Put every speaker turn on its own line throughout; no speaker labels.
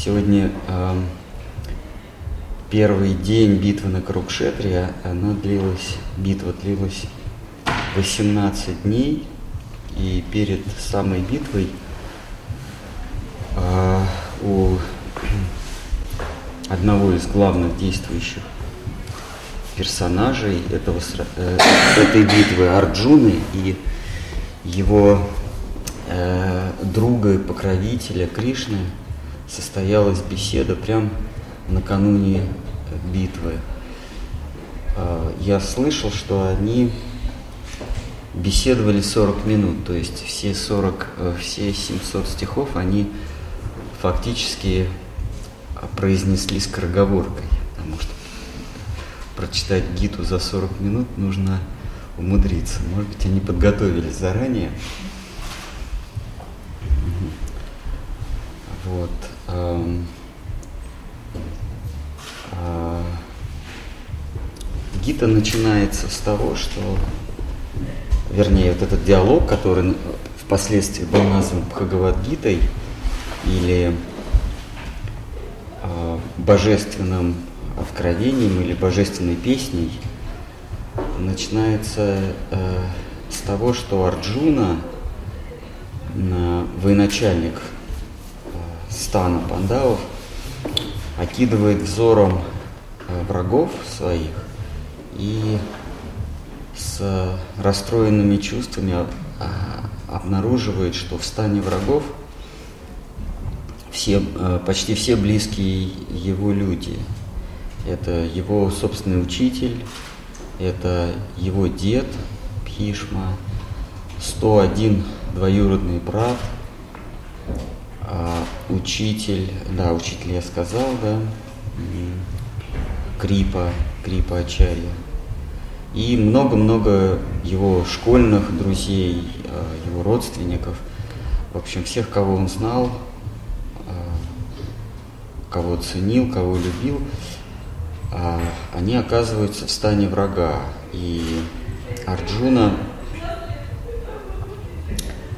Сегодня э, первый день битвы на Крукшетре, она длилась, битва длилась 18 дней, и перед самой битвой э, у одного из главных действующих персонажей этого, э, этой битвы Арджуны и его э, друга и покровителя Кришны – состоялась беседа прям накануне битвы. А, я слышал, что они беседовали 40 минут, то есть все 40, э, все 700 стихов они фактически произнесли скороговоркой, потому что прочитать Гиту за 40 минут нужно умудриться. Может быть, они подготовились заранее. Вот. Эм, а, Гита начинается с того, что, вернее, вот этот диалог, который впоследствии был назван Бхагавадгитой или э, божественным откровением или божественной песней, начинается э, с того, что Арджуна, э, военачальник стана пандавов окидывает взором э, врагов своих и с расстроенными чувствами а, обнаруживает, что в стане врагов все, э, почти все близкие его люди. Это его собственный учитель, это его дед Пхишма, 101 двоюродный брат – учитель, да, учитель я сказал, да, Крипа, Крипа Ачарья. И много-много его школьных друзей, а, его родственников, в общем, всех, кого он знал, а, кого ценил, кого любил, они оказываются в стане врага. И Арджуна,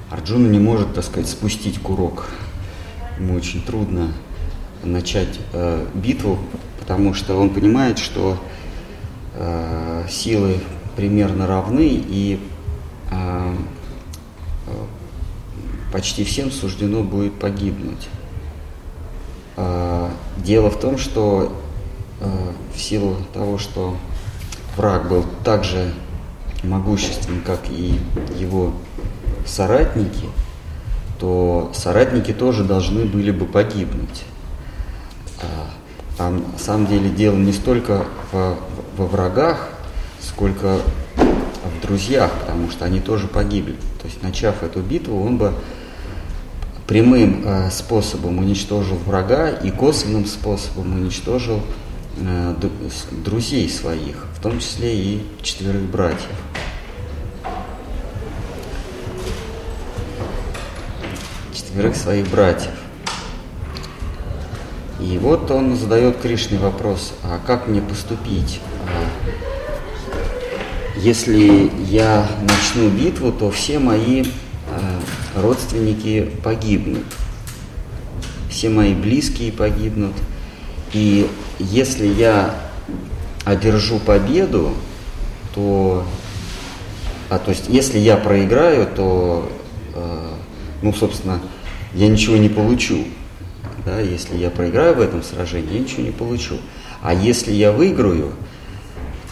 Арджуна не может, так сказать, спустить курок ему очень трудно начать э, битву, потому что он понимает, что э, силы примерно равны и э, э, почти всем суждено будет погибнуть. Э, дело в том, что э, в силу того, что враг был так же могуществен, как и его соратники, то соратники тоже должны были бы погибнуть. А, там на самом деле дело не столько во, во врагах, сколько в друзьях, потому что они тоже погибли. То есть, начав эту битву, он бы прямым э, способом уничтожил врага и косвенным способом уничтожил э, друзей своих, в том числе и четверых братьев. Четверых своих братьев. И вот он задает Кришне вопрос, а как мне поступить? А если я начну битву, то все мои а, родственники погибнут, все мои близкие погибнут. И если я одержу победу, то, а то есть если я проиграю, то, э, ну, собственно, я ничего не получу. Да, если я проиграю в этом сражении, я ничего не получу. А если я выиграю,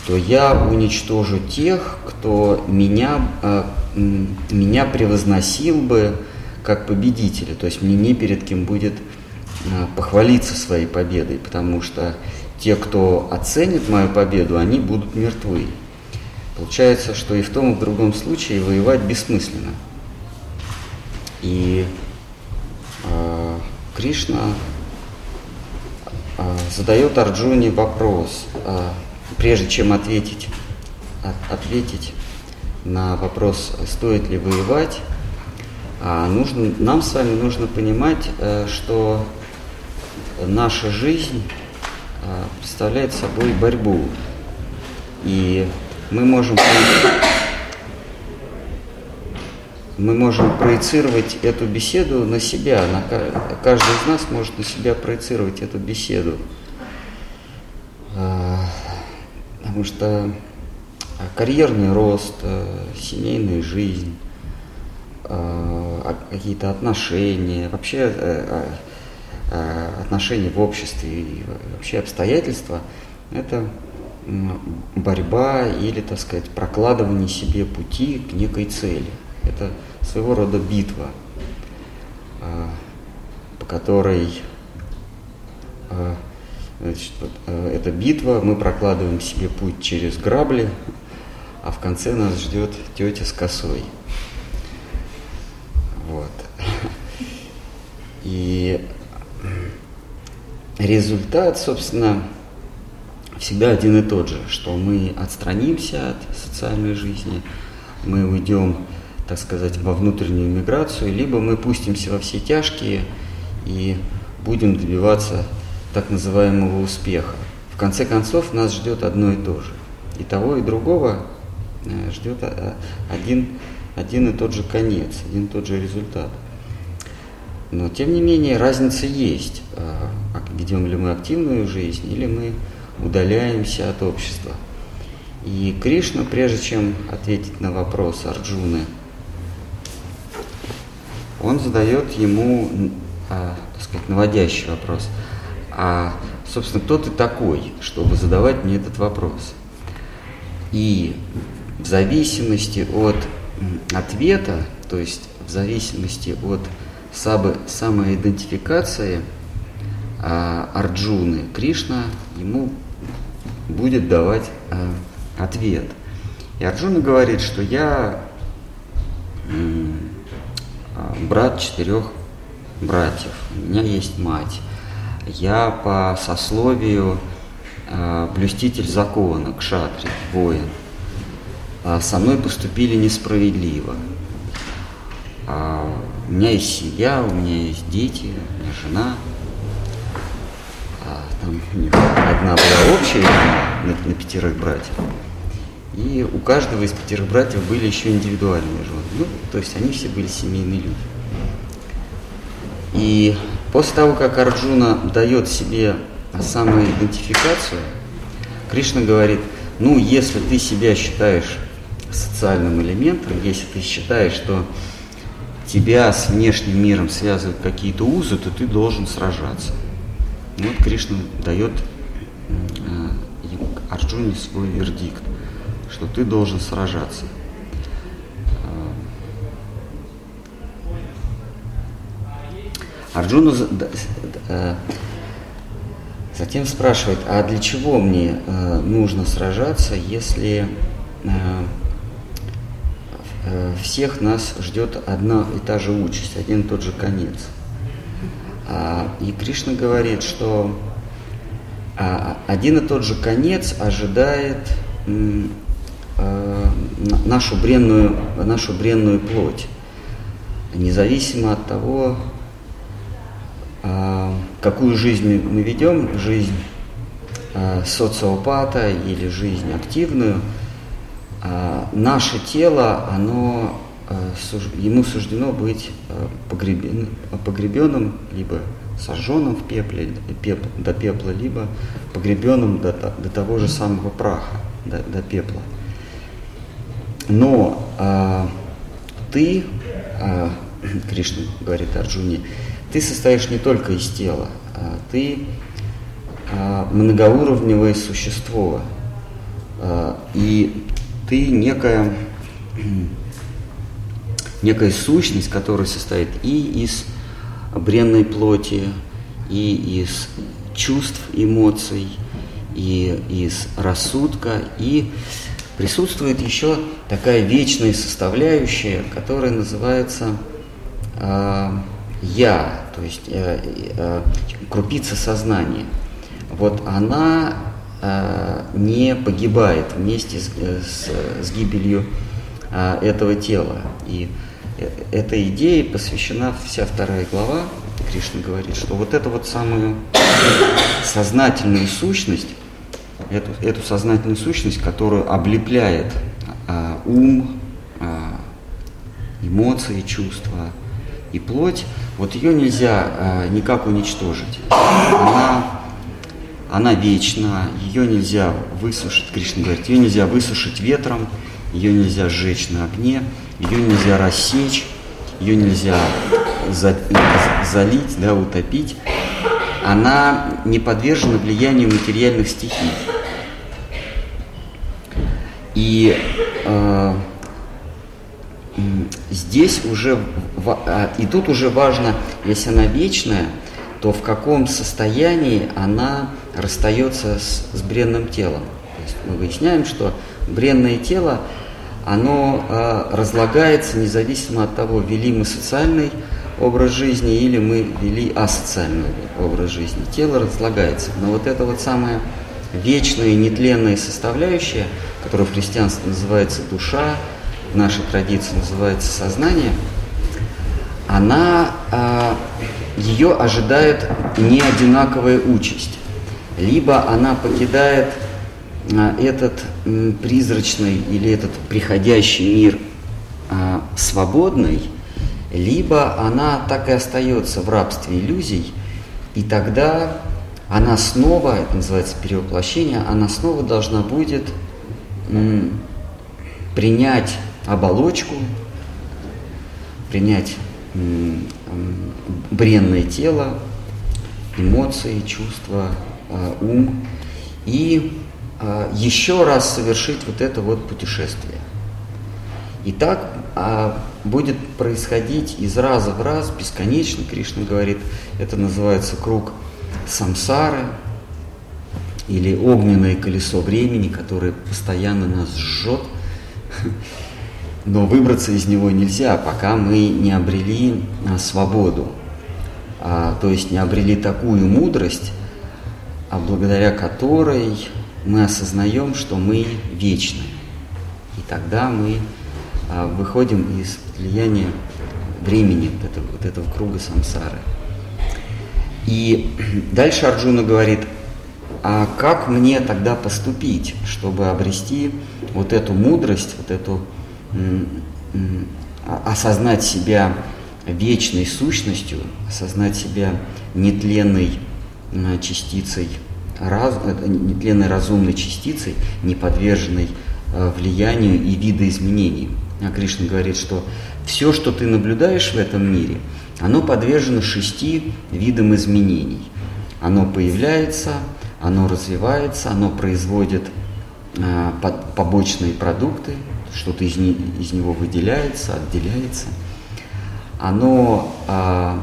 то я уничтожу тех, кто меня, э, меня превозносил бы как победителя. То есть мне не перед кем будет э, похвалиться своей победой, потому что те, кто оценит мою победу, они будут мертвы. Получается, что и в том, и в другом случае воевать бессмысленно. И Кришна а, задает Арджуне вопрос, а, прежде чем ответить, ответить на вопрос, стоит ли воевать, а, нужно, нам с вами нужно понимать, э, что наша жизнь представляет собой борьбу. И мы можем мы можем проецировать эту беседу на себя, на, каждый из нас может на себя проецировать эту беседу. А, потому что карьерный рост, э, семейная жизнь, какие-то отношения, вообще отношения в обществе и вообще обстоятельства – это борьба или, так сказать, прокладывание себе пути к некой цели. Это своего рода битва, по которой значит, вот, эта битва, мы прокладываем себе путь через грабли, а в конце нас ждет тетя с косой. Вот. И результат, собственно, всегда один и тот же, что мы отстранимся от социальной жизни, мы уйдем, так сказать, во внутреннюю миграцию, либо мы пустимся во все тяжкие и будем добиваться так называемого успеха. В конце концов, нас ждет одно и то же. И того, и другого Э, ждет э, один, один и тот же конец, один и тот же результат. Но тем не менее разница есть, э, ведем ли мы активную жизнь или мы удаляемся от общества. И Кришна, прежде чем ответить на вопрос Арджуны, он задает ему, а, так сказать, наводящий вопрос. А, собственно, кто ты такой, чтобы задавать мне этот вопрос? И в зависимости от ответа, то есть в зависимости от самоидентификации а, Арджуны, Кришна ему будет давать а, ответ. И Арджуна говорит, что я а, брат четырех братьев, у меня есть мать. Я по сословию а, блюститель закона, кшатри, воин а со мной поступили несправедливо. А у меня есть семья, у меня есть дети, у меня жена. А там одна была общая на, на пятерых братьев. И у каждого из пятерых братьев были еще индивидуальные жены. Ну, то есть они все были семейные люди. И после того, как Арджуна дает себе самоидентификацию, Кришна говорит, ну, если ты себя считаешь социальным элементом, если ты считаешь, что тебя с внешним миром связывают какие-то узы, то ты должен сражаться. Вот Кришна дает э, Арджуне свой вердикт, что ты должен сражаться. Э, Арджуна э, затем спрашивает, а для чего мне нужно сражаться, если Э, всех нас ждет одна и та же участь, один и тот же конец. А, и Кришна говорит, что а, один и тот же конец ожидает э, нашу бренную, нашу бренную плоть, независимо от того, а, какую жизнь мы ведем, жизнь социопата или жизнь активную – наше тело, оно, ему суждено быть погребен, погребенным, либо сожженным в пепле, пеп, до пепла, либо погребенным до, до того же самого праха, до, до пепла. Но а, ты, а, Кришна говорит Арджуне, ты состоишь не только из тела, а ты а, многоуровневое существо. А, и ты некая, некая сущность, которая состоит и из бренной плоти, и из чувств, эмоций, и из рассудка, и присутствует еще такая вечная составляющая, которая называется э, я, то есть э, э, крупица сознания. Вот она Э, не погибает вместе с, э, с, с гибелью а, этого тела. И э, этой идее посвящена вся вторая глава. Кришна говорит, что вот эту вот самую сознательную сущность, эту, эту сознательную сущность, которую облепляет а, ум, а, эмоции, чувства и плоть, вот ее нельзя э, никак уничтожить. Она, она вечна, ее нельзя высушить, Кришна говорит, ее нельзя высушить ветром, ее нельзя сжечь на огне, ее нельзя рассечь, ее нельзя за, залить, да, утопить. Она не подвержена влиянию материальных стихий. И э, здесь уже, а, и тут уже важно, если она вечная, то в каком состоянии она расстается с, с бренным телом. То есть мы выясняем, что бренное тело, оно э, разлагается независимо от того, вели мы социальный образ жизни или мы вели асоциальный образ жизни. Тело разлагается. Но вот это вот самая вечная, нетленная составляющая, которая в христианстве называется душа, в нашей традиции называется сознание, она, а, ее ожидает не одинаковая участь. Либо она покидает а, этот призрачный или этот приходящий мир а, свободный, либо она так и остается в рабстве иллюзий, и тогда она снова, это называется перевоплощение, она снова должна будет принять оболочку, принять бренное тело, эмоции, чувства, а, ум и а, еще раз совершить вот это вот путешествие. И так а, будет происходить из раза в раз, бесконечно, Кришна говорит, это называется круг самсары или огненное колесо времени, которое постоянно нас жжет но выбраться из него нельзя, пока мы не обрели а, свободу, а, то есть не обрели такую мудрость, а благодаря которой мы осознаем, что мы вечны. И тогда мы выходим из влияния времени, вот этого, вот этого круга самсары. И дальше Арджуна говорит, а как мне тогда поступить, чтобы обрести вот эту мудрость, вот эту осознать себя вечной сущностью, осознать себя нетленной частицей, раз, э, нетленной разумной частицей, не подверженной э, влиянию и видоизменениям. А Кришна говорит, что все, что ты наблюдаешь в этом мире, оно подвержено шести видам изменений. Оно появляется, оно развивается, оно производит э, побочные продукты, что-то из, не, из него выделяется, отделяется, оно а,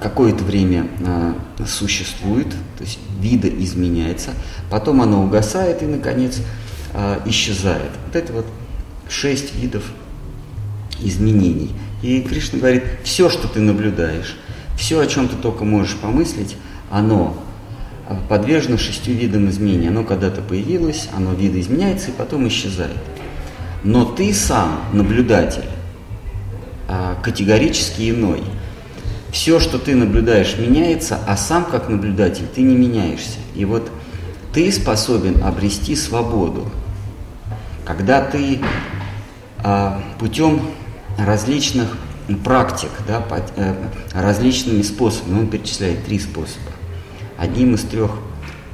какое-то время а, существует, то есть вида изменяется, потом оно угасает и, наконец, исчезает. Вот это вот шесть видов изменений. И Кришна говорит, все, что ты наблюдаешь, все, о чем ты только можешь помыслить, оно подвержено шестью видам изменений. Оно когда-то появилось, оно видоизменяется и потом исчезает. Но ты сам, наблюдатель, а, категорически иной. Все, что ты наблюдаешь, меняется, а сам как наблюдатель ты не меняешься. И вот ты способен обрести свободу, когда ты а, путем различных практик, да, э, различными способами, он перечисляет три способа. Одним из трех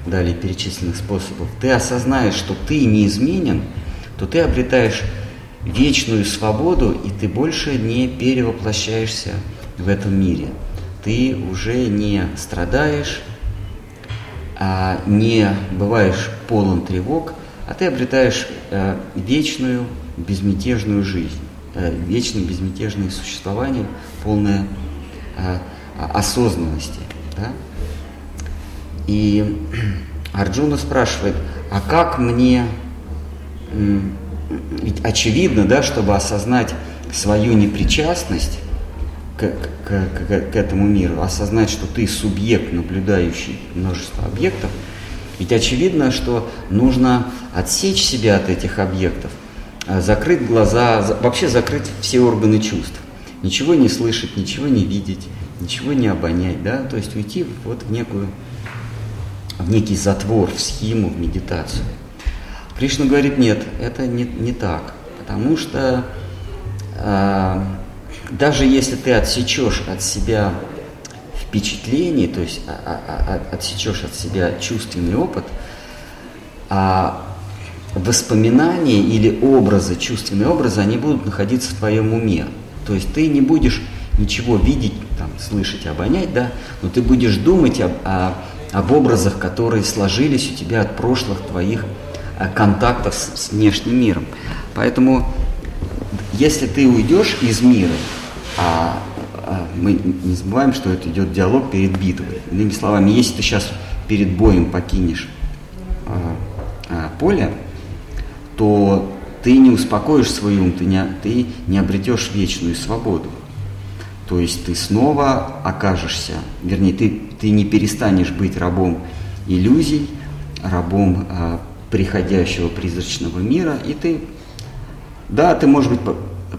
далее перечисленных способов ты осознаешь, что ты неизменен – то ты обретаешь вечную свободу, и ты больше не перевоплощаешься в этом мире. Ты уже не страдаешь, а не бываешь полон тревог, а ты обретаешь э, вечную безмятежную жизнь, э, вечное безмятежное существование, полное э, осознанности. Да? И Арджуна спрашивает, а как мне ведь очевидно, да, чтобы осознать свою непричастность к, к, к, к этому миру, осознать, что ты субъект, наблюдающий множество объектов, ведь очевидно, что нужно отсечь себя от этих объектов, а, закрыть глаза, вообще закрыть все органы чувств, ничего не слышать, ничего не видеть, ничего не обонять, да, то есть уйти вот в некую, некий затвор, в схему, в медитацию. Кришна говорит, нет, это не, не так, потому что э, даже если ты отсечешь от себя впечатление, то есть а, а, отсечешь от себя чувственный опыт, а воспоминания или образы, чувственные образы, они будут находиться в твоем уме. То есть ты не будешь ничего видеть, там, слышать, обонять, да, но ты будешь думать об, о, об образах, которые сложились у тебя от прошлых твоих э, контактов с, с внешним миром. Поэтому, если ты уйдешь из мира, а, а мы не забываем, что это идет диалог перед битвой. Иными словами, если ты сейчас перед боем покинешь а, а, поле, то ты не успокоишь свой ум, ты не, ты не обретешь вечную свободу. То есть ты снова окажешься, вернее, ты, ты не перестанешь быть рабом иллюзий, рабом э, приходящего призрачного мира, и ты, да, ты, может быть,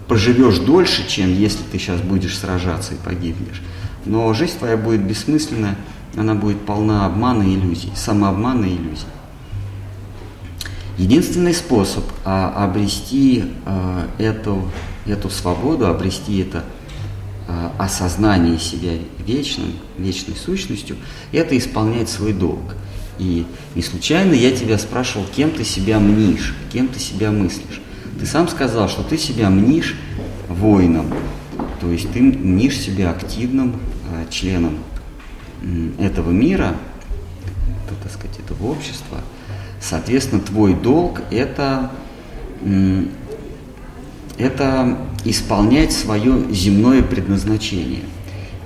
проживешь дольше, чем если ты сейчас будешь сражаться и погибнешь, но жизнь твоя будет бессмысленная, она будет полна обмана и иллюзий, самообмана и иллюзий. Единственный способ а, обрести а, эту, эту свободу, обрести это осознание себя вечным, вечной сущностью, это исполнять свой долг. И не случайно я тебя спрашивал, кем ты себя мнишь, кем ты себя мыслишь. Ты сам сказал, что ты себя мнишь воином, то есть ты мнишь себя активным э, членом этого мира, так сказать, этого общества – Соответственно, твой долг это, это исполнять свое земное предназначение.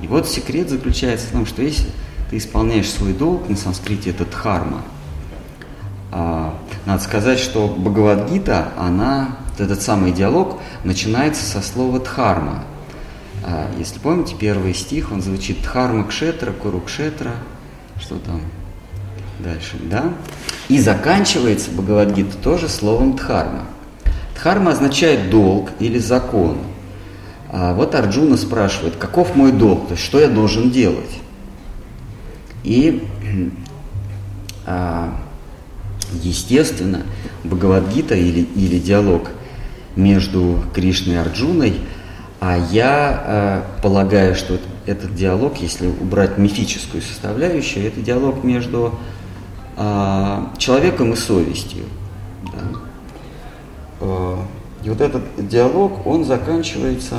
И вот секрет заключается в том, что если ты исполняешь свой долг, на санскрите это дхарма, а, надо сказать, что Бхагавадгита, она, этот самый диалог начинается со слова дхарма. А, если помните, первый стих, он звучит дхарма кшетра, куру кшетра, что там дальше, да? И заканчивается Бхагавадгита тоже словом дхарма. Дхарма означает долг или закон. А вот Арджуна спрашивает, каков мой долг, то есть что я должен делать? И, а, естественно, Бхагавадгита или, или диалог между Кришной и Арджуной, а я а, полагаю, что этот диалог, если убрать мифическую составляющую, это диалог между а, человеком и совестью. Да. А, и вот этот диалог, он заканчивается,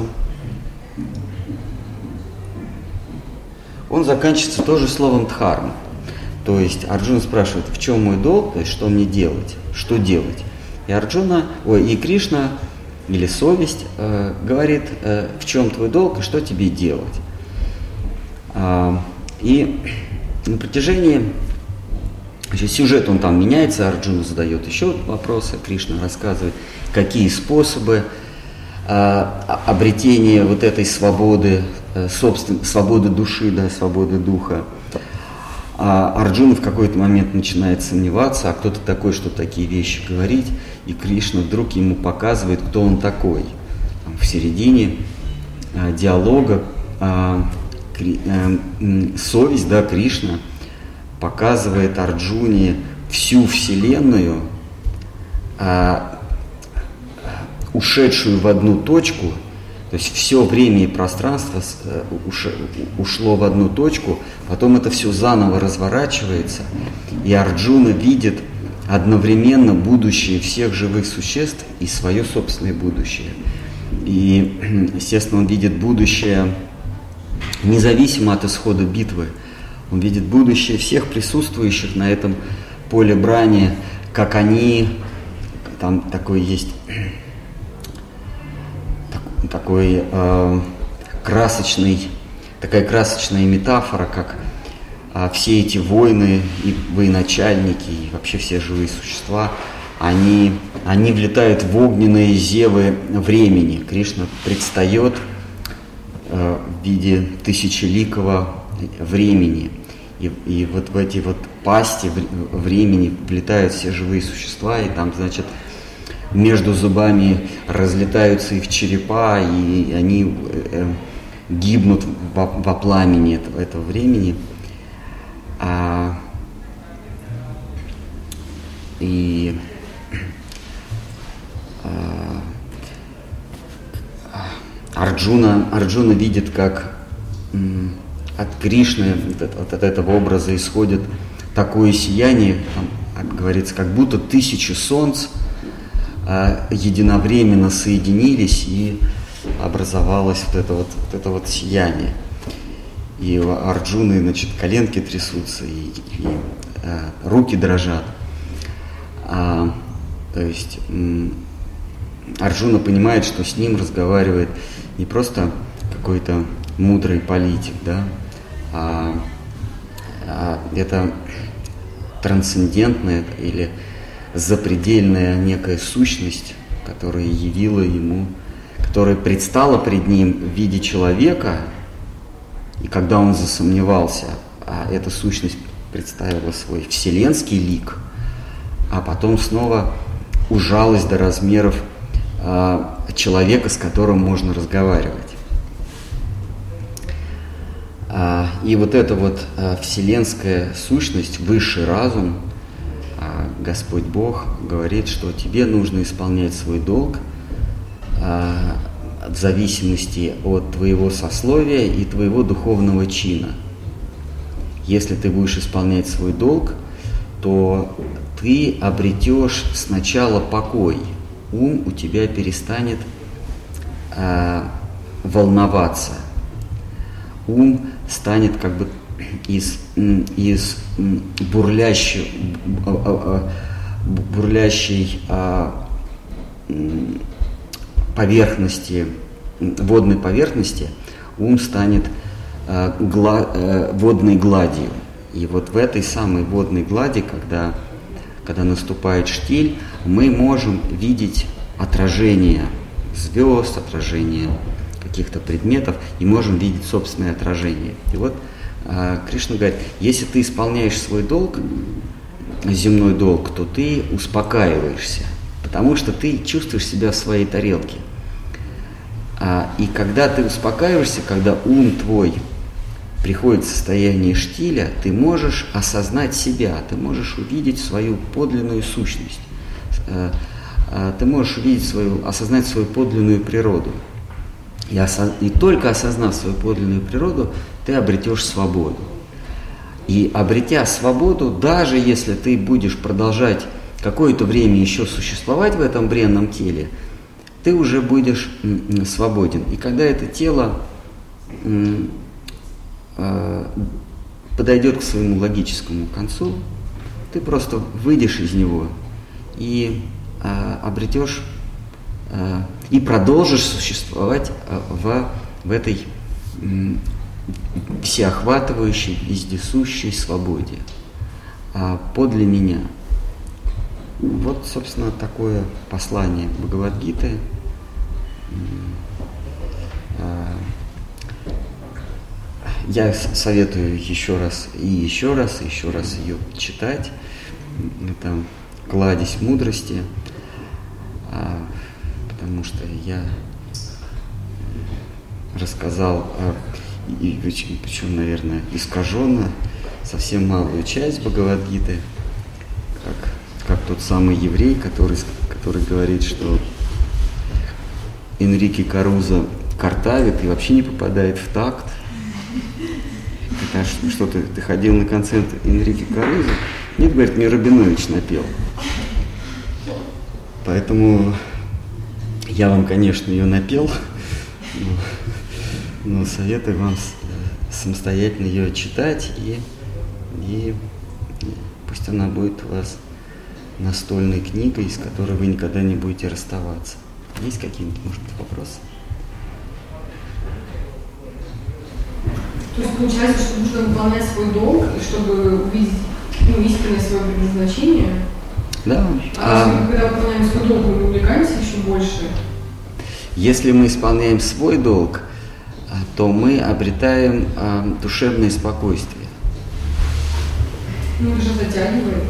он заканчивается тоже словом дхарма. То есть Арджуна спрашивает, в чем мой долг, то есть что мне делать, что делать. И Арджуна, ой, и Кришна или совесть э, говорит, э, в чем твой долг и что тебе делать. Э, и на протяжении Значит, сюжет он там меняется, Арджуна задает еще вопросы, Кришна рассказывает, какие способы э, обретения вот этой свободы, э, свободы души, да, свободы духа. А Арджуна в какой-то момент начинает сомневаться, а кто то такой, что такие вещи говорить, и Кришна вдруг ему показывает, кто он такой. В середине э, диалога э, э, совесть, да, Кришна – показывает Арджуне всю Вселенную, а, ушедшую в одну точку, то есть все время и пространство э, ушло в одну точку, потом это все заново разворачивается, и Арджуна видит одновременно будущее всех живых существ и свое собственное будущее. И, естественно, он видит будущее независимо от исхода битвы – он видит будущее всех присутствующих на этом поле брани, как они, там такой есть такой э, красочный, такая красочная метафора, как э, все эти войны и военачальники, и вообще все живые существа, они, они влетают в огненные зевы времени. Кришна предстает э, в виде тысячеликого времени. И, и вот в эти вот пасти времени влетают все живые существа, и там, значит, между зубами разлетаются их черепа, и они э, гибнут во, во пламени этого, этого времени. А, и а, Арджуна, Арджуна видит, как от Кришны, от, от этого образа исходит такое сияние, там, говорится, как будто тысячи солнц а, единовременно соединились и образовалось вот это вот, вот это вот сияние. И у Арджуны, значит, коленки трясутся, и, и а, руки дрожат. А, то есть Арджуна понимает, что с ним разговаривает не просто какой-то мудрый политик, да, это трансцендентная или запредельная некая сущность, которая явила ему, которая предстала пред ним в виде человека, и когда он засомневался, а эта сущность представила свой вселенский лик, а потом снова ужалась до размеров а, человека, с которым можно разговаривать. А, и вот эта вот а, вселенская сущность, высший разум, а, Господь Бог говорит, что тебе нужно исполнять свой долг в зависимости от твоего сословия и твоего духовного чина. Если ты будешь исполнять свой долг, то ты обретешь сначала покой, ум у тебя перестанет волноваться, ум станет как бы из, из бурлящей, а, а, бурлящей а, поверхности, водной поверхности, ум станет гла, э, водной гладью. И вот в этой самой водной глади, когда, когда наступает штиль, мы можем видеть отражение звезд, отражение каких-то предметов и можем видеть собственное отражение. И вот э, Кришна говорит, если ты исполняешь свой долг, земной долг, то ты успокаиваешься, потому что ты чувствуешь себя в своей тарелке. А, и когда ты успокаиваешься, когда ум твой приходит в состояние штиля, ты можешь осознать себя, ты можешь увидеть свою подлинную сущность, э, ты можешь увидеть свою, осознать свою подлинную природу. И, осоз... и только осознав свою подлинную природу, ты обретешь свободу. И обретя свободу, даже если ты будешь продолжать какое-то время еще существовать в этом бренном теле, ты уже будешь свободен. И когда это тело э, подойдет к своему логическому концу, ты просто выйдешь из него и э, обретешь Э, и продолжишь существовать э, в, в этой всеохватывающей, вездесущей свободе. А подле меня. Вот, собственно, такое послание Бхагавадгиты. Э, я советую еще раз и еще раз, и еще раз ее читать. Это кладезь мудрости. Потому что я рассказал, и, причем, наверное, искаженно, совсем малую часть Бхагавадгиты, как, как тот самый еврей, который, который говорит, что Энрике Каруза картавит и вообще не попадает в такт. Это что ты, ты ходил на концерт Энрике Каруза? Нет, говорит, мне Рабинович напел. Поэтому я вам, конечно, ее напел, но, но советую вам самостоятельно ее читать, и, и пусть она будет у вас настольной книгой, с которой вы никогда не будете расставаться. Есть какие-нибудь, может быть, вопросы?
То есть получается, что нужно выполнять свой долг, и чтобы увидеть ну, истинное свое предназначение,
да.
А, а когда выполняем свой долг, мы увлекаемся еще больше.
Если мы исполняем свой долг, а, то мы обретаем а, душевное спокойствие.
Ну, же затягивает.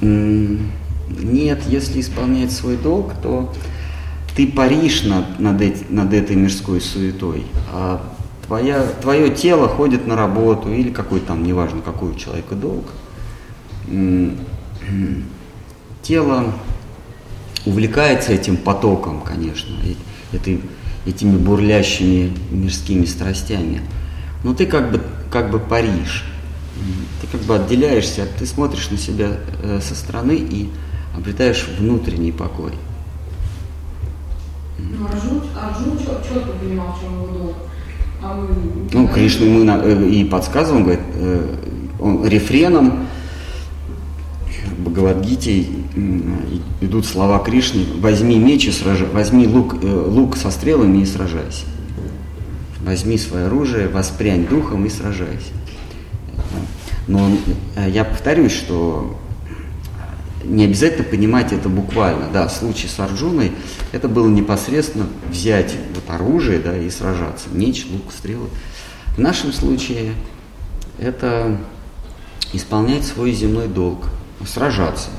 Нет, если исполнять свой долг, то ты паришь над, над, эти, над этой мирской суетой, а твоя, твое тело ходит на работу или какой там, неважно, какой у человека долг. Тело увлекается этим потоком, конечно, этой этими бурлящими мирскими страстями. Но ты как бы, как бы паришь. Ты как бы отделяешься, ты смотришь на себя э, со стороны и обретаешь внутренний покой.
Ну, Арджун, Арджун четко понимал, чем его долг. А мы...
Ну, Кришна ему э, и подсказывал, говорит, э, он рефреном в Бхагавадгите идут слова Кришны «Возьми меч и сражайся, возьми лук, э, лук со стрелами и сражайся. Возьми свое оружие, воспрянь духом и сражайся». Но э, я повторюсь, что не обязательно понимать это буквально. Да, в случае с Арджуной это было непосредственно взять вот оружие да, и сражаться. Меч, лук, стрелы. В нашем случае это исполнять свой земной долг, сражаться.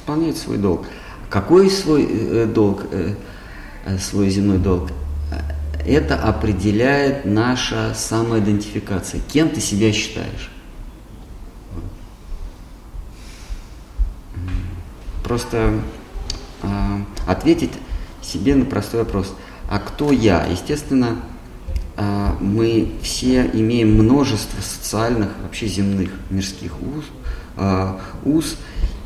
Исполнять свой долг. Какой свой э, долг, э, э, свой земной долг? Это определяет наша самоидентификация. Кем ты себя считаешь? Просто а, ответить себе на простой вопрос. А кто я? Естественно, а, мы все имеем множество социальных, вообще земных, мирских уз, а, уз,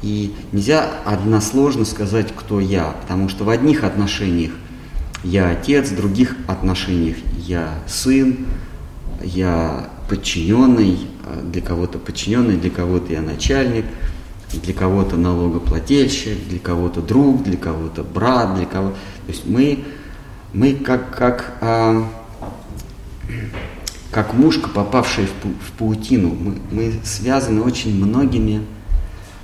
и нельзя односложно сказать, кто я, потому что в одних отношениях я отец, в других отношениях я сын, я подчиненный, а для кого-то подчиненный, для кого-то я начальник, для кого-то налогоплательщик, для кого-то друг, для кого-то брат, для кого. То есть мы, мы как, как, а, как мушка, попавшая в, пу- в паутину, мы, мы связаны очень многими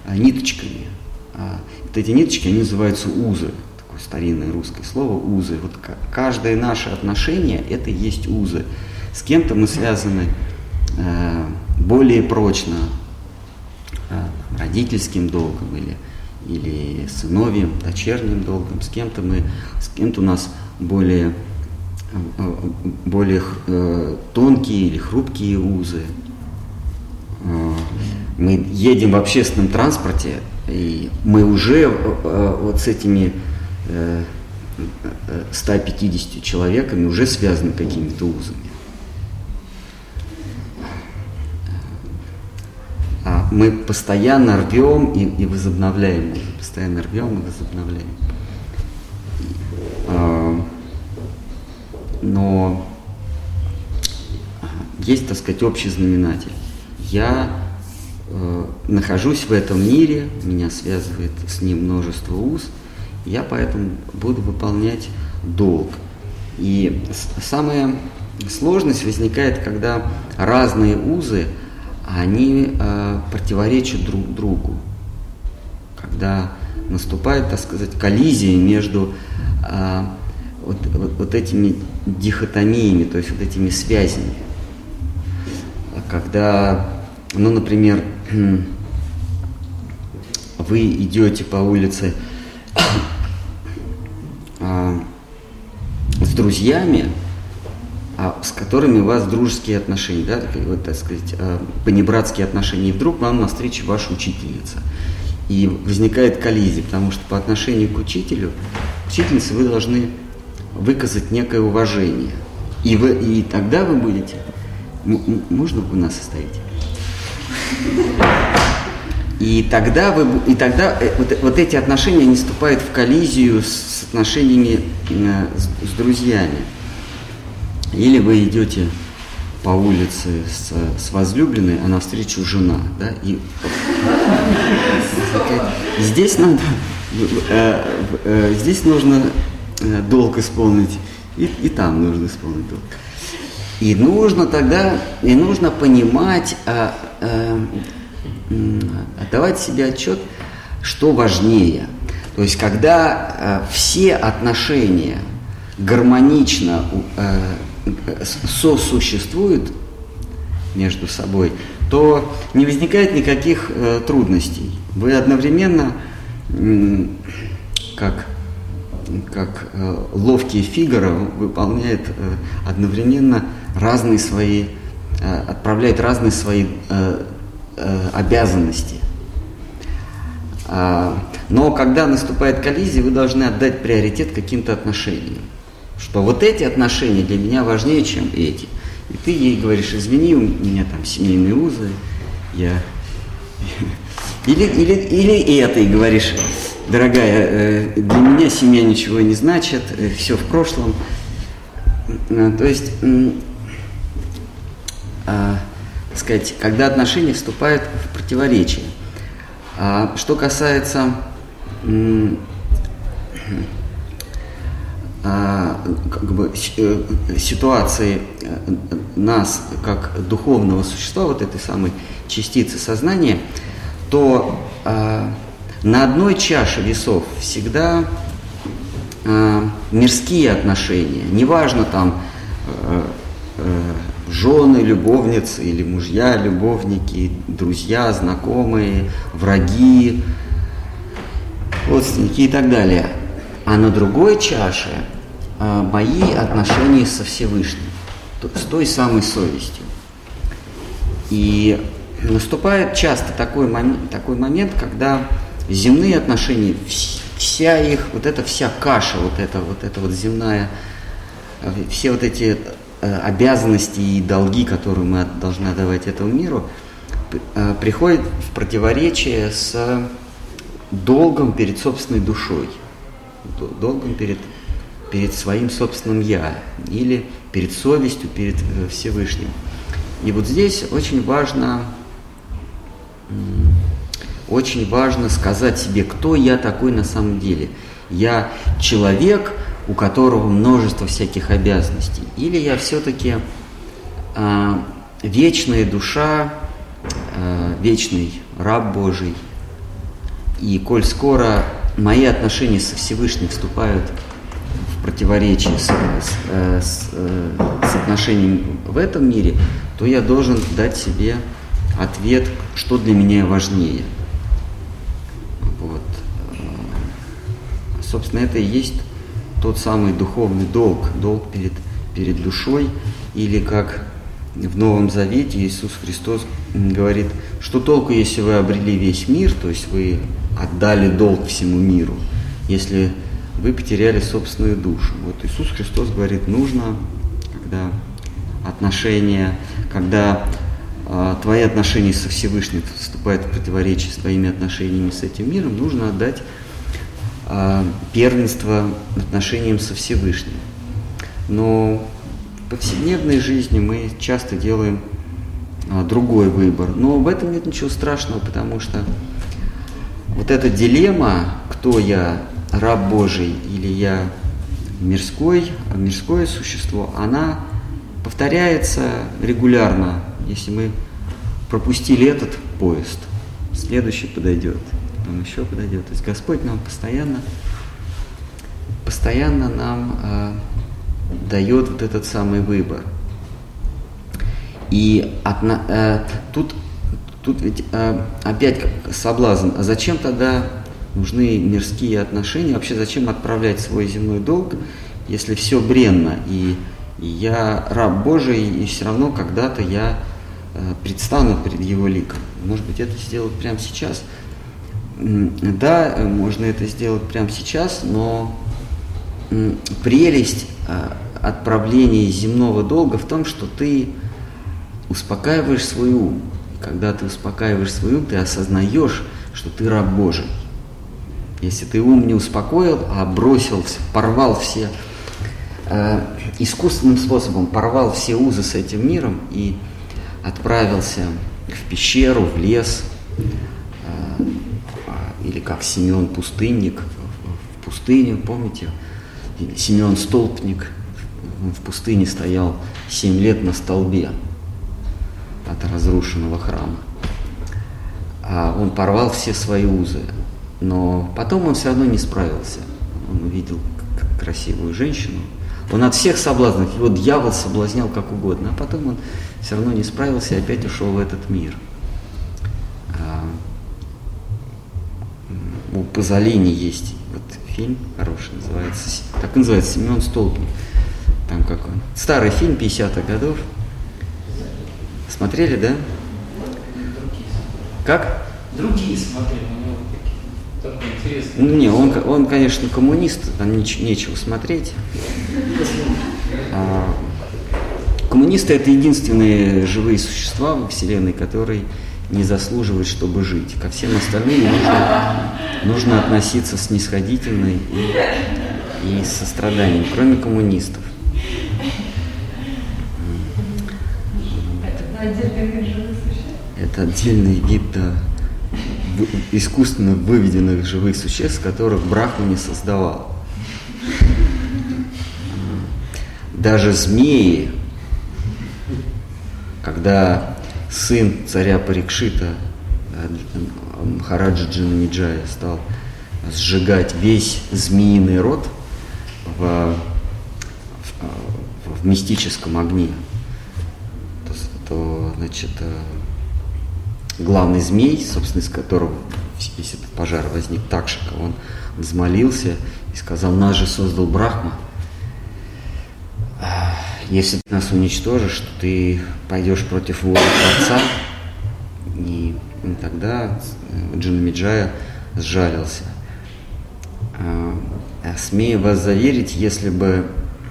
ниточками. А, вот эти ниточки, они называются узы. Такое старинное русское слово узы. Вот ка- каждое наше отношение это есть узы. С кем-то мы связаны э, более прочно, э, родительским долгом или, или сыновьим, дочерним долгом. С кем-то мы, с кем-то у нас более, э, более э, тонкие или хрупкие узы. Мы едем в общественном транспорте, и мы уже э, э, вот с этими э, э, 150 человеками уже связаны какими-то узами. А мы постоянно рвем и, и возобновляем, постоянно рвем и возобновляем. Но есть, так сказать, общий знаменатель. Я э, нахожусь в этом мире, меня связывает с ним множество уз, я поэтому буду выполнять долг. И самая сложность возникает, когда разные узы, они э, противоречат друг другу. Когда наступает, так сказать, коллизия между э, вот, вот- вот этими дихотомиями, то есть вот этими связями. Когда, ну, например, вы идете по улице а, с друзьями, а, с которыми у вас дружеские отношения, да, такие вот, так сказать, а, понебратские отношения, и вдруг вам навстречу ваша учительница. И возникает коллизия, потому что по отношению к учителю, учительнице вы должны выказать некое уважение. И, вы, и тогда вы будете... Можно вы нас оставить? И тогда, вы, и тогда э, вот, вот эти отношения, они вступают в коллизию с, с отношениями э, с, с друзьями. Или вы идете по улице с, с возлюбленной, а навстречу жена, да, и здесь надо, э, э, здесь нужно э, долг исполнить, и, и там нужно исполнить долг. И нужно тогда, и нужно понимать, а, отдавать себе отчет, что важнее. То есть, когда а, все отношения гармонично с- сосуществуют между собой, то не возникает никаких э, трудностей. Вы одновременно, как как э, ловкий Фигаро выполняет э, одновременно разные свои, э, отправляет разные свои э, э, обязанности. А, но когда наступает коллизия, вы должны отдать приоритет каким-то отношениям. Что вот эти отношения для меня важнее, чем эти. И ты ей говоришь, извини, у меня там семейные узы, я... Или, или, или это, и говоришь, дорогая, э, для меня семья ничего не значит, э, все в прошлом. Э, то есть, а, сказать, когда отношения вступают в противоречие. А что касается а, как бы, э, ситуации э, нас как духовного существа, вот этой самой частицы сознания, то а, на одной чаше весов всегда а, мирские отношения, неважно там а, а, жены, любовницы или мужья, любовники, друзья, знакомые, враги, родственники и так далее. А на другой чаше а, мои отношения со Всевышним, с той самой совестью. И наступает часто такой момент, такой момент когда земные отношения, вся их, вот эта вся каша, вот эта вот, эта вот земная, все вот эти Э, обязанности и долги, которые мы должны отдавать этому миру, э, приходит в противоречие с долгом перед собственной душой, долгом перед, перед своим собственным «я» или перед совестью, перед э, Всевышним. И вот здесь очень важно, очень важно сказать себе, кто я такой на самом деле. Я человек – у которого множество всяких обязанностей, или я все-таки э, а, вечная душа, э, вечный раб Божий, и коль скоро мои отношения со Всевышним вступают в противоречие с, с, э, с, э, с отношением в этом мире, то я должен дать себе ответ, что для меня важнее. Вот. Собственно, это и есть тот самый духовный долг, долг перед, перед душой, или как в Новом Завете Иисус Христос говорит, что толку, если вы обрели весь мир, то есть вы отдали долг всему миру, если вы потеряли собственную душу. Вот Иисус Христос говорит, нужно, когда отношения, когда э, твои отношения со Всевышним вступают в противоречие с твоими отношениями с этим миром, нужно отдать первенство отношениям со Всевышним. Но в повседневной жизни мы часто делаем а, другой выбор. Но в этом нет ничего страшного, потому что вот эта дилемма, кто я, раб Божий или я мирской, мирское существо, она повторяется регулярно. Если мы пропустили этот поезд, следующий подойдет потом еще подойдет. То есть Господь нам постоянно, постоянно нам э, дает вот этот самый выбор. И от, э, тут, тут ведь э, опять соблазн. А зачем тогда нужны мирские отношения? Вообще зачем отправлять свой земной долг, если все бренно? И, и я раб Божий, и все равно когда-то я э, предстану перед Его ликом. Может быть, это сделать прямо сейчас – да, можно это сделать прямо сейчас, но прелесть а, отправления земного долга в том, что ты успокаиваешь свой ум. Когда ты успокаиваешь свой ум, ты осознаешь, что ты раб Божий. Если ты ум не успокоил, а бросил, порвал все э, искусственным способом, порвал все узы с этим миром и отправился в пещеру, в лес, или как Семен Пустынник в пустыне, помните? Семен Столпник в пустыне стоял семь лет на столбе от разрушенного храма. А он порвал все свои узы, но потом он все равно не справился. Он увидел красивую женщину. Он от всех соблазнов, его дьявол соблазнял как угодно, а потом он все равно не справился и опять ушел в этот мир – у Пазолини есть вот фильм хороший, называется, так называется, Семен Столпин. Там как он. Старый фильм 50-х годов. Смотрели, да? Как?
Другие смотрели, Только интересно.
Ну, не, он, он, конечно, коммунист, там неч- нечего смотреть. А, коммунисты это единственные живые существа во Вселенной, которые не заслуживают, чтобы жить. Ко всем остальным нужно, нужно относиться снисходительно и, и с состраданием, кроме коммунистов. Это отдельный вид да, искусственно выведенных живых существ, которых Брахма не создавал. Даже змеи, когда сын царя Парикшита, э, Махараджа Джинамиджая, стал сжигать весь змеиный род в, в, в мистическом огне, то, то, значит, э, главный змей, собственно, из которого весь этот пожар возник, Такшика, он взмолился и сказал, нас же создал Брахма, «А, если ты нас уничтожишь, то ты пойдешь против воли Творца. И тогда э, Джинамиджая сжалился. А, а Смею вас заверить, если бы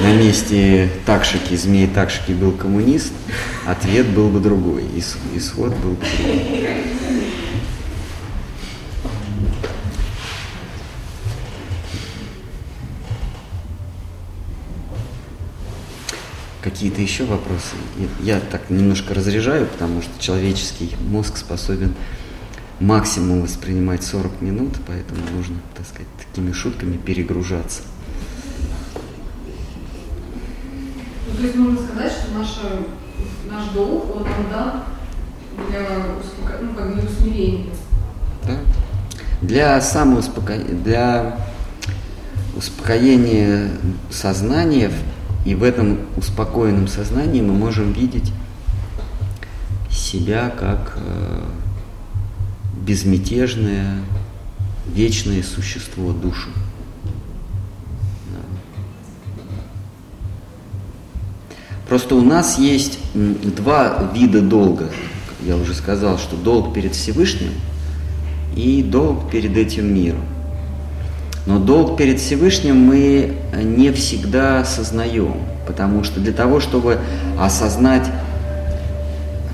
на месте Такшики, змеи Такшики был коммунист, ответ был бы другой, ис- исход был бы другой. Какие-то еще вопросы? Я так немножко разряжаю, потому что человеческий мозг способен максимум воспринимать 40 минут, поэтому нужно, так сказать, такими шутками перегружаться.
Ну, то есть можно сказать, что наша, наш долг, он нам дан для, успоко... ну, как для усмирения.
Да? Для самоуспокоения, для успокоения сознания, в- и в этом успокоенном сознании мы можем видеть себя как э, безмятежное, вечное существо, душу. Да. Просто у нас есть два вида долга. Я уже сказал, что долг перед Всевышним и долг перед этим миром. Но долг перед Всевышним мы не всегда осознаем, потому что для того, чтобы осознать,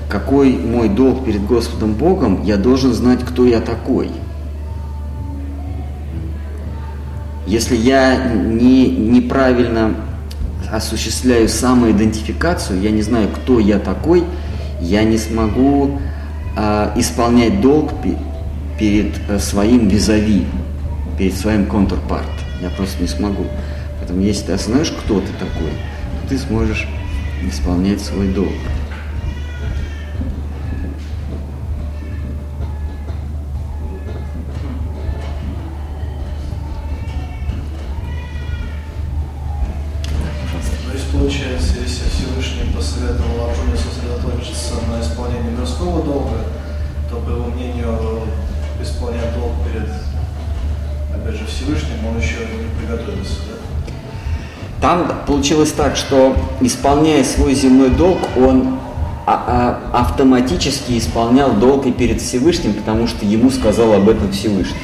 какой мой долг перед Господом Богом, я должен знать, кто я такой. Если я не, неправильно осуществляю самоидентификацию, я не знаю, кто я такой, я не смогу а, исполнять долг пе- перед а, своим визави, перед своим контрпарт. Я просто не смогу. Поэтому если ты осознаешь, кто ты такой, то ты сможешь исполнять свой долг. Так, что исполняя свой земной долг, он а- а- автоматически исполнял долг и перед Всевышним, потому что ему сказал об этом Всевышний.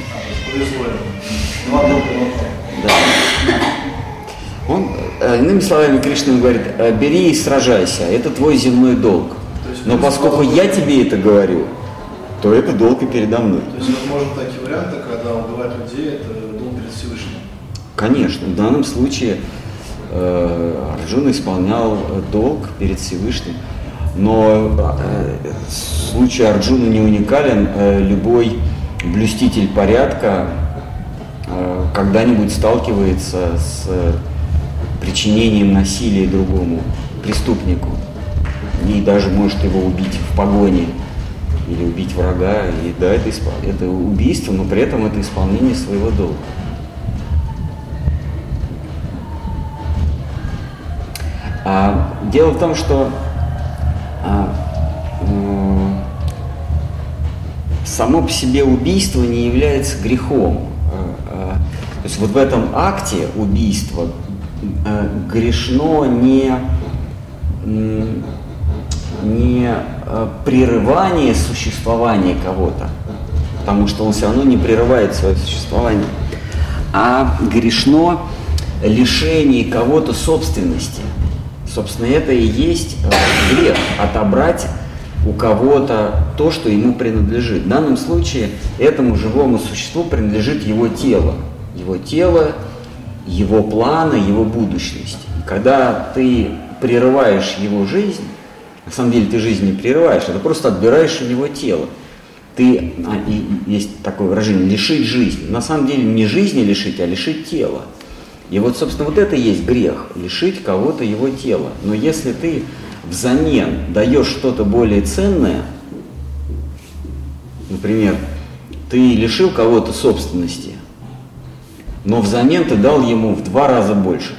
Да. Он, э, иными словами, Кришна ему говорит, «Э, бери и сражайся, это твой земной долг. Но поскольку я тебе это говорю, то это долг и передо мной.
То есть, возможно, такие варианты, когда убивать людей, это долг перед Всевышним.
Конечно, в данном случае Арджуна исполнял э, долг перед Всевышним, но э, случай Арджуна не уникален. Э, любой блюститель порядка э, когда-нибудь сталкивается с э, причинением насилия другому преступнику и даже может его убить в погоне или убить врага. И да, это, испол- это убийство, но при этом это исполнение своего долга. А, дело в том, что а, само по себе убийство не является грехом. А, а, то есть вот в этом акте убийства грешно не, не прерывание существования кого-то, потому что он все равно не прерывает свое существование, а грешно лишение кого-то собственности. Собственно, это и есть э, грех – отобрать у кого-то то, что ему принадлежит. В данном случае этому живому существу принадлежит его тело. Его тело, его планы, его будущность. Когда ты прерываешь его жизнь, на самом деле ты жизнь не прерываешь, это просто отбираешь у него тело. Ты, а, есть такое выражение, лишить жизни. На самом деле не жизни лишить, а лишить тела. И вот, собственно, вот это и есть грех, лишить кого-то его тела. Но если ты взамен даешь что-то более ценное, например, ты лишил кого-то собственности, но взамен ты дал ему в два раза больше.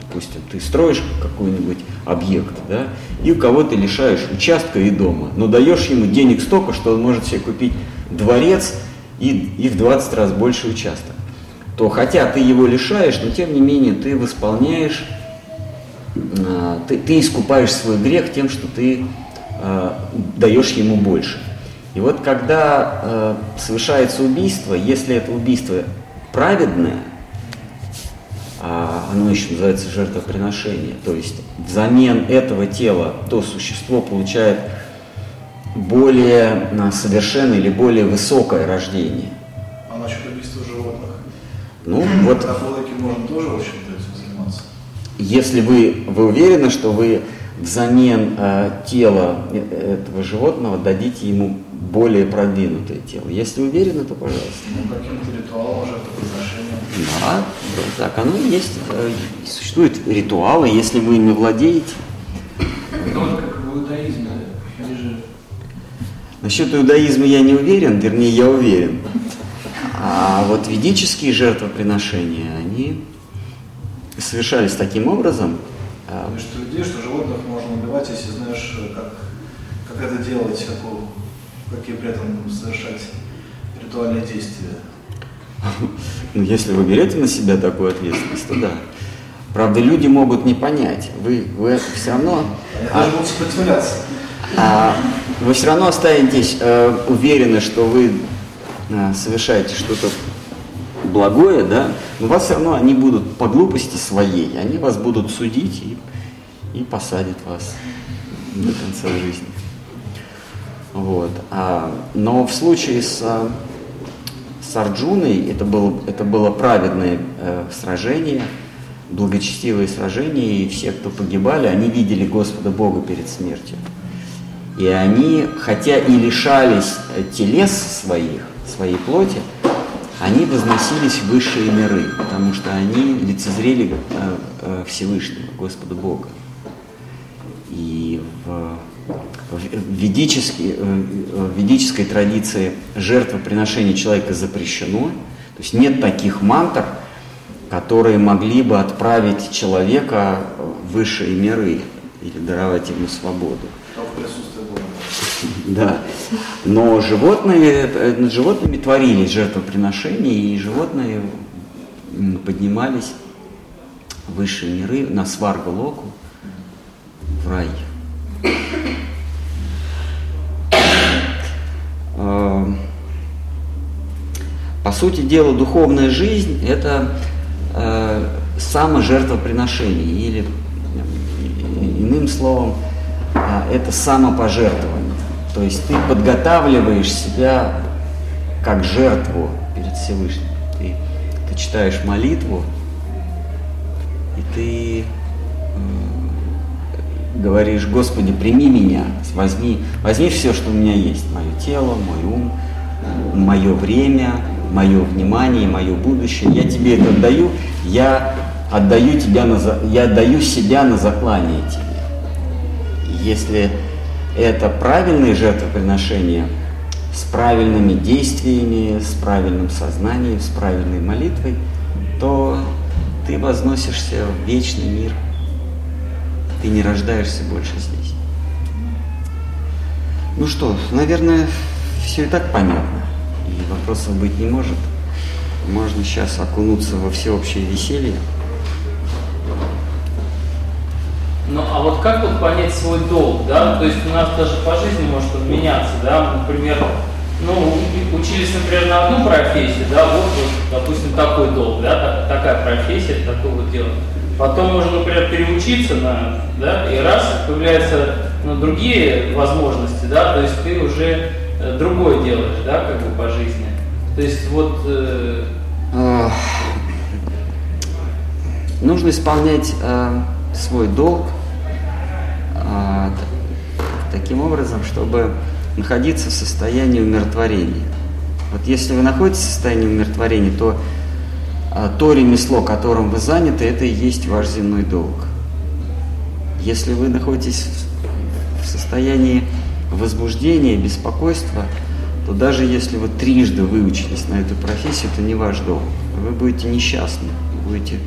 Допустим, ты строишь какой-нибудь объект, да, и у кого ты лишаешь участка и дома, но даешь ему денег столько, что он может себе купить дворец и, и в 20 раз больше участок. То хотя ты его лишаешь, но тем не менее ты восполняешь а, ты, ты искупаешь свой грех тем, что ты э, даешь ему больше. И вот когда э, совершается убийство, если это убийство праведное, а оно еще называется жертвоприношение, то есть взамен этого тела то существо получает более совершенное или более высокое рождение. Ну, вот...
Можно тоже, в общем
если вы, вы уверены, что вы взамен э, тела э, этого животного дадите ему более продвинутое тело. Если уверены, то пожалуйста.
Ну, каким-то ритуалом жертвоприношения.
Да, так оно и есть. Э, существуют ритуалы, если вы ими владеете.
Ну, как в иудаизме. Же...
Насчет иудаизма я не уверен, вернее, я уверен. А вот ведические жертвоприношения, они совершались таким образом.
А, То есть людей, что животных можно убивать, если знаешь, как, как это делать, какую, какие при этом совершать ритуальные действия.
Ну, если вы берете на себя такую ответственность, то да. Правда, люди могут не понять. Вы, вы все равно...
Они а, будут сопротивляться.
А, вы все равно останетесь э, уверены, что вы совершаете что-то благое, да, но вас все равно они будут по глупости своей, они вас будут судить и, и посадят вас до конца жизни. Вот. А, но в случае с, с Арджуной это было, это было праведное э, сражение, благочестивое сражение, и все, кто погибали, они видели Господа Бога перед смертью. И они, хотя и лишались телес своих, своей плоти, они возносились в высшие миры, потому что они лицезрели э, э, Всевышнего, Господа Бога. И в, в, ведической, э, в ведической традиции жертвоприношение человека запрещено. То есть нет таких мантр, которые могли бы отправить человека в высшие миры или даровать ему свободу. Да. Но животные, над э, животными творились жертвоприношения, и животные поднимались в высшие миры, на сваргалоку, в рай. А, по сути дела, духовная жизнь – это э, саможертвоприношение, или иным словом, э, это самопожертвование. То есть ты подготавливаешь себя как жертву перед Всевышним. Ты, ты читаешь молитву, и ты говоришь, Господи, прими меня, возьми, возьми все, что у меня есть, мое тело, мой ум, мое время, мое внимание, мое будущее. Я тебе это отдаю, я отдаю, тебя на, я отдаю себя на заклание тебе. Если это правильные жертвоприношения с правильными действиями, с правильным сознанием, с правильной молитвой, то ты возносишься в вечный мир. Ты не рождаешься больше здесь. Ну что, наверное, все и так понятно. И вопросов быть не может. Можно сейчас окунуться во всеобщее веселье.
Ну, а вот как вот понять свой долг, да? То есть у нас даже по жизни может он меняться, да? Например, ну, учились, например, на одну профессию, да, вот, вот допустим, такой долг, да, так, такая профессия, такое вот дело. Потом можно, например, переучиться на, да, и раз появляются ну, другие возможности, да, то есть ты уже э, другое делаешь, да, как бы по жизни. То есть вот... Э...
Нужно исполнять э, свой долг таким образом, чтобы находиться в состоянии умиротворения. Вот если вы находитесь в состоянии умиротворения, то а, то ремесло, которым вы заняты, это и есть ваш земной долг. Если вы находитесь в состоянии возбуждения, беспокойства, то даже если вы трижды выучились на эту профессию, это не ваш долг. Вы будете несчастны, будете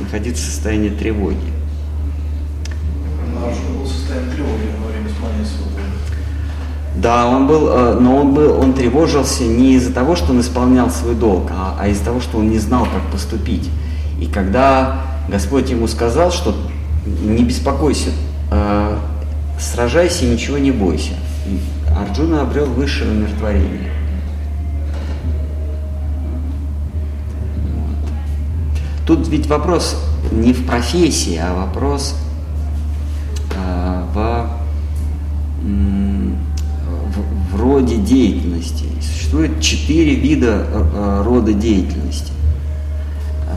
находиться в состоянии тревоги.
Нарушено был состояние тревоги во время исполнения своего
да, он был, э, но он был, он тревожился не из-за того, что он исполнял свой долг, а, а из-за того, что он не знал, как поступить. И когда Господь ему сказал, что не беспокойся, э, сражайся, ничего не бойся, Арджуна обрел высшее умиротворение. Тут ведь вопрос не в профессии, а вопрос роде деятельности. Существует четыре вида э, э, рода деятельности.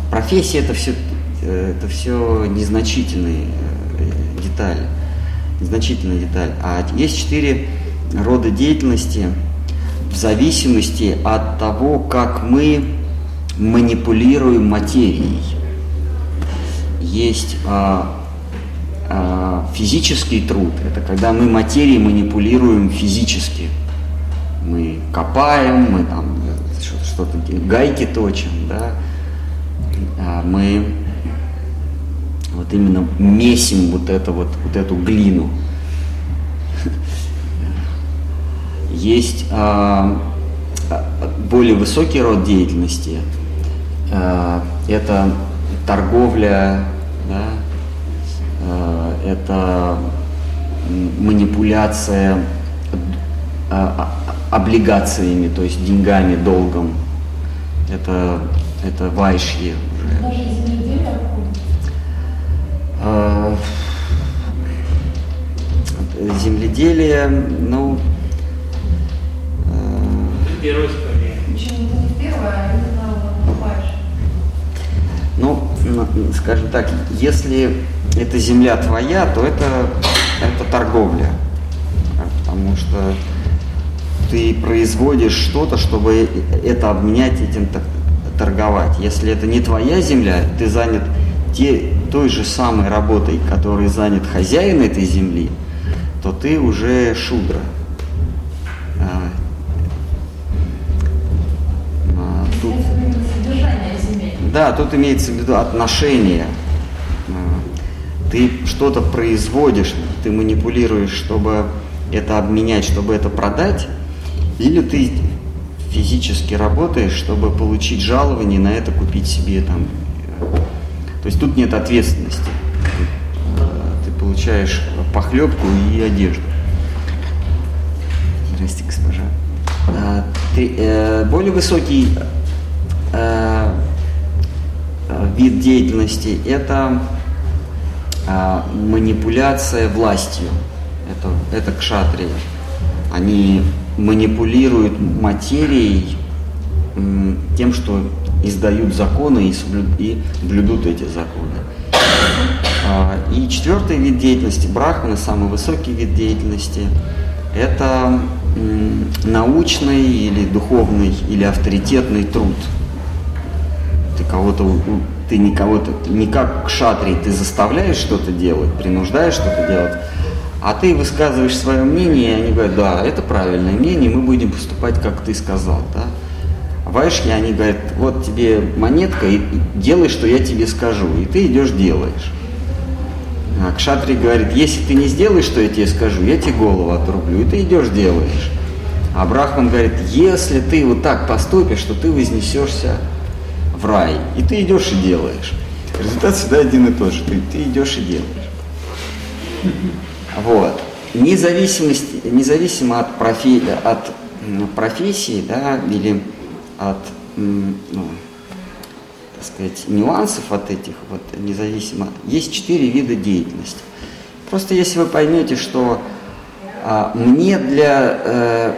Профессия это все, э, это все незначительные детали, незначительная деталь. А есть четыре рода деятельности в зависимости от того, как мы манипулируем материей. Есть а, а, физический труд – это когда мы материей манипулируем физически. Мы копаем, мы там что-то гайки точим, да, а мы вот именно месим вот, это вот, вот эту глину. Есть а, более высокий род деятельности, а, это торговля, да, Э, это манипуляция э, а, облигациями, то есть деньгами, долгом. Это, это вайшье уже. Даже земледелие э, Земледелие, ну...
Первое не первое, а?
Ну, скажем так, если эта земля твоя, то это, это торговля. Потому что ты производишь что-то, чтобы это обменять, этим торговать. Если это не твоя земля, ты занят те, той же самой работой, которой занят хозяин этой земли, то ты уже шудра. А, а, тут, да, тут имеется в виду отношения ты что-то производишь, ты манипулируешь, чтобы это обменять, чтобы это продать, или ты физически работаешь, чтобы получить жалование, на это купить себе там. То есть тут нет ответственности. Ты получаешь похлебку и одежду. Здрасте, госпожа. Э, более высокий э, э, вид деятельности – это манипуляция властью. Это, это кшатрии. Они манипулируют материей тем, что издают законы и, соблюд, и блюдут эти законы. А, и четвертый вид деятельности, брахманы, самый высокий вид деятельности, это научный или духовный или авторитетный труд. Ты кого-то ты никого-то, не как шатри, ты заставляешь что-то делать, принуждаешь что-то делать, а ты высказываешь свое мнение, и они говорят, да, это правильное мнение, мы будем поступать, как ты сказал, да. А вайшки, они говорят, вот тебе монетка, и делай, что я тебе скажу, и ты идешь делаешь. А Кшатри говорит, если ты не сделаешь, что я тебе скажу, я тебе голову отрублю, и ты идешь делаешь. А Брахман говорит, если ты вот так поступишь, то ты вознесешься в рай, и ты идешь и делаешь. Результат всегда один и тот же. Ты, ты идешь и делаешь. Вот. Независимость, независимо от, профи, от профессии, да, или от, ну, так сказать, нюансов от этих, вот, независимо, есть четыре вида деятельности. Просто если вы поймете, что а, мне для э,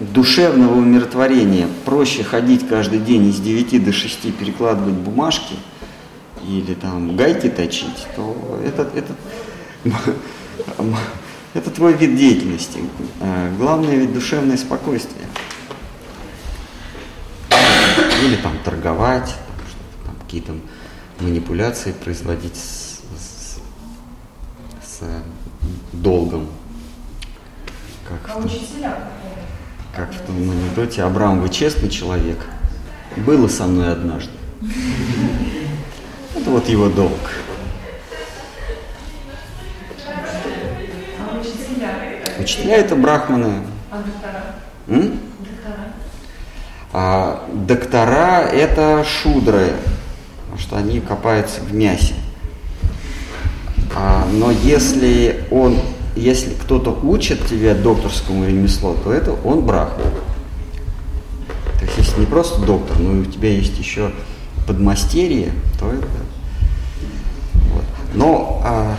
душевного умиротворения проще ходить каждый день из 9 до 6 перекладывать бумажки или там гайки точить, то это, это, это твой вид деятельности. А, главное ведь душевное спокойствие. Или там торговать, там, какие-то манипуляции производить с, с, с долгом. Как
А
в,
учителя
как в том анекдоте, Абрам, вы честный человек? Было со мной однажды. Это вот его долг.
Учителя?
Это брахманы.
А доктора?
М?
Доктора?
А доктора это шудры, потому что они копаются в мясе. А, но если он, если кто-то учит тебя докторскому ремеслу, то это он брахман. То есть если не просто доктор, но и у тебя есть еще подмастерье, то это. Вот. Но а,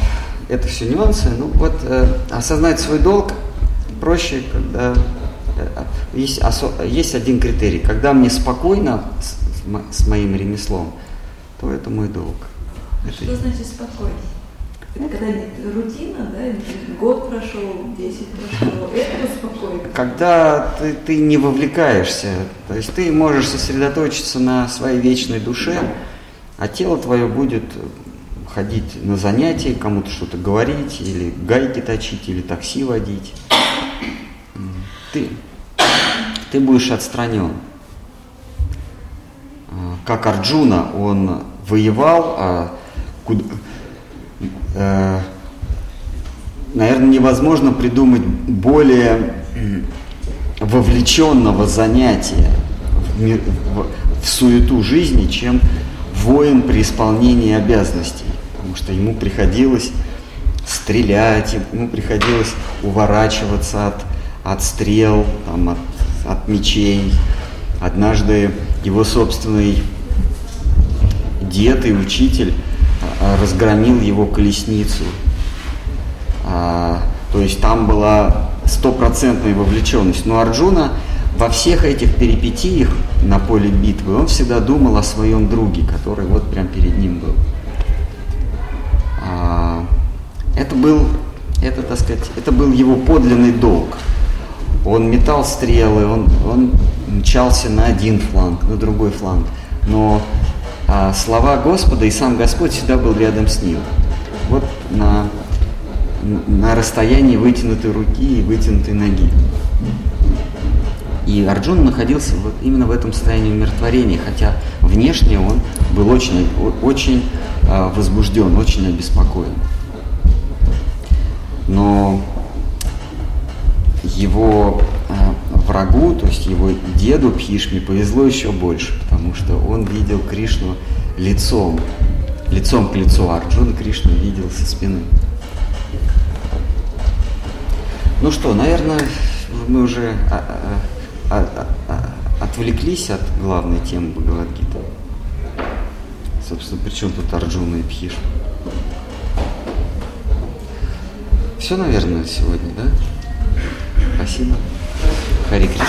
это все нюансы. Ну вот э, осознать свой долг проще, когда э, есть, осо- есть один критерий. Когда мне спокойно с, с мо- с моим ремеслом, то это мой долг. Это-
Что значит спокойно? Это когда рутина, да, год прошел, 10 прошел, это спокойно.
Когда ты, ты не вовлекаешься, то есть ты можешь сосредоточиться на своей вечной душе, а тело твое будет ходить на занятия, кому-то что-то говорить, или гайки точить, или такси водить. Ты, ты будешь отстранен. А, Как Арджуна, он воевал, а куда- э, наверное, невозможно придумать более вовлеченного занятия в, в- в суету жизни, чем воин при исполнении обязанностей. Что ему приходилось стрелять, ему приходилось уворачиваться от, от стрел, там, от, от мечей. Однажды его собственный дед и учитель а, разгромил его колесницу. А, то есть там была стопроцентная вовлеченность. Но Арджуна во всех этих перипетиях на поле битвы, он всегда думал о своем друге, который вот прям перед ним был. Это был, это, так сказать, это был его подлинный долг. Он метал стрелы, он, он мчался на один фланг, на другой фланг. Но а, слова Господа и сам Господь всегда был рядом с ним. Вот на, на расстоянии вытянутой руки и вытянутой ноги. И Арджун находился вот именно в этом состоянии умиротворения, хотя внешне он был очень, очень а, возбужден, очень обеспокоен. Но его а, врагу, то есть его деду Пхишме повезло еще больше, потому что он видел Кришну лицом, лицом к лицу, Арджуна Кришну видел со спины. Ну что, наверное, мы уже а, а, а, отвлеклись от главной темы Бхагавадгиты. Собственно, при чем тут Арджуна и Пхишма? Все, наверное, сегодня, да? Спасибо. Хари Кришна.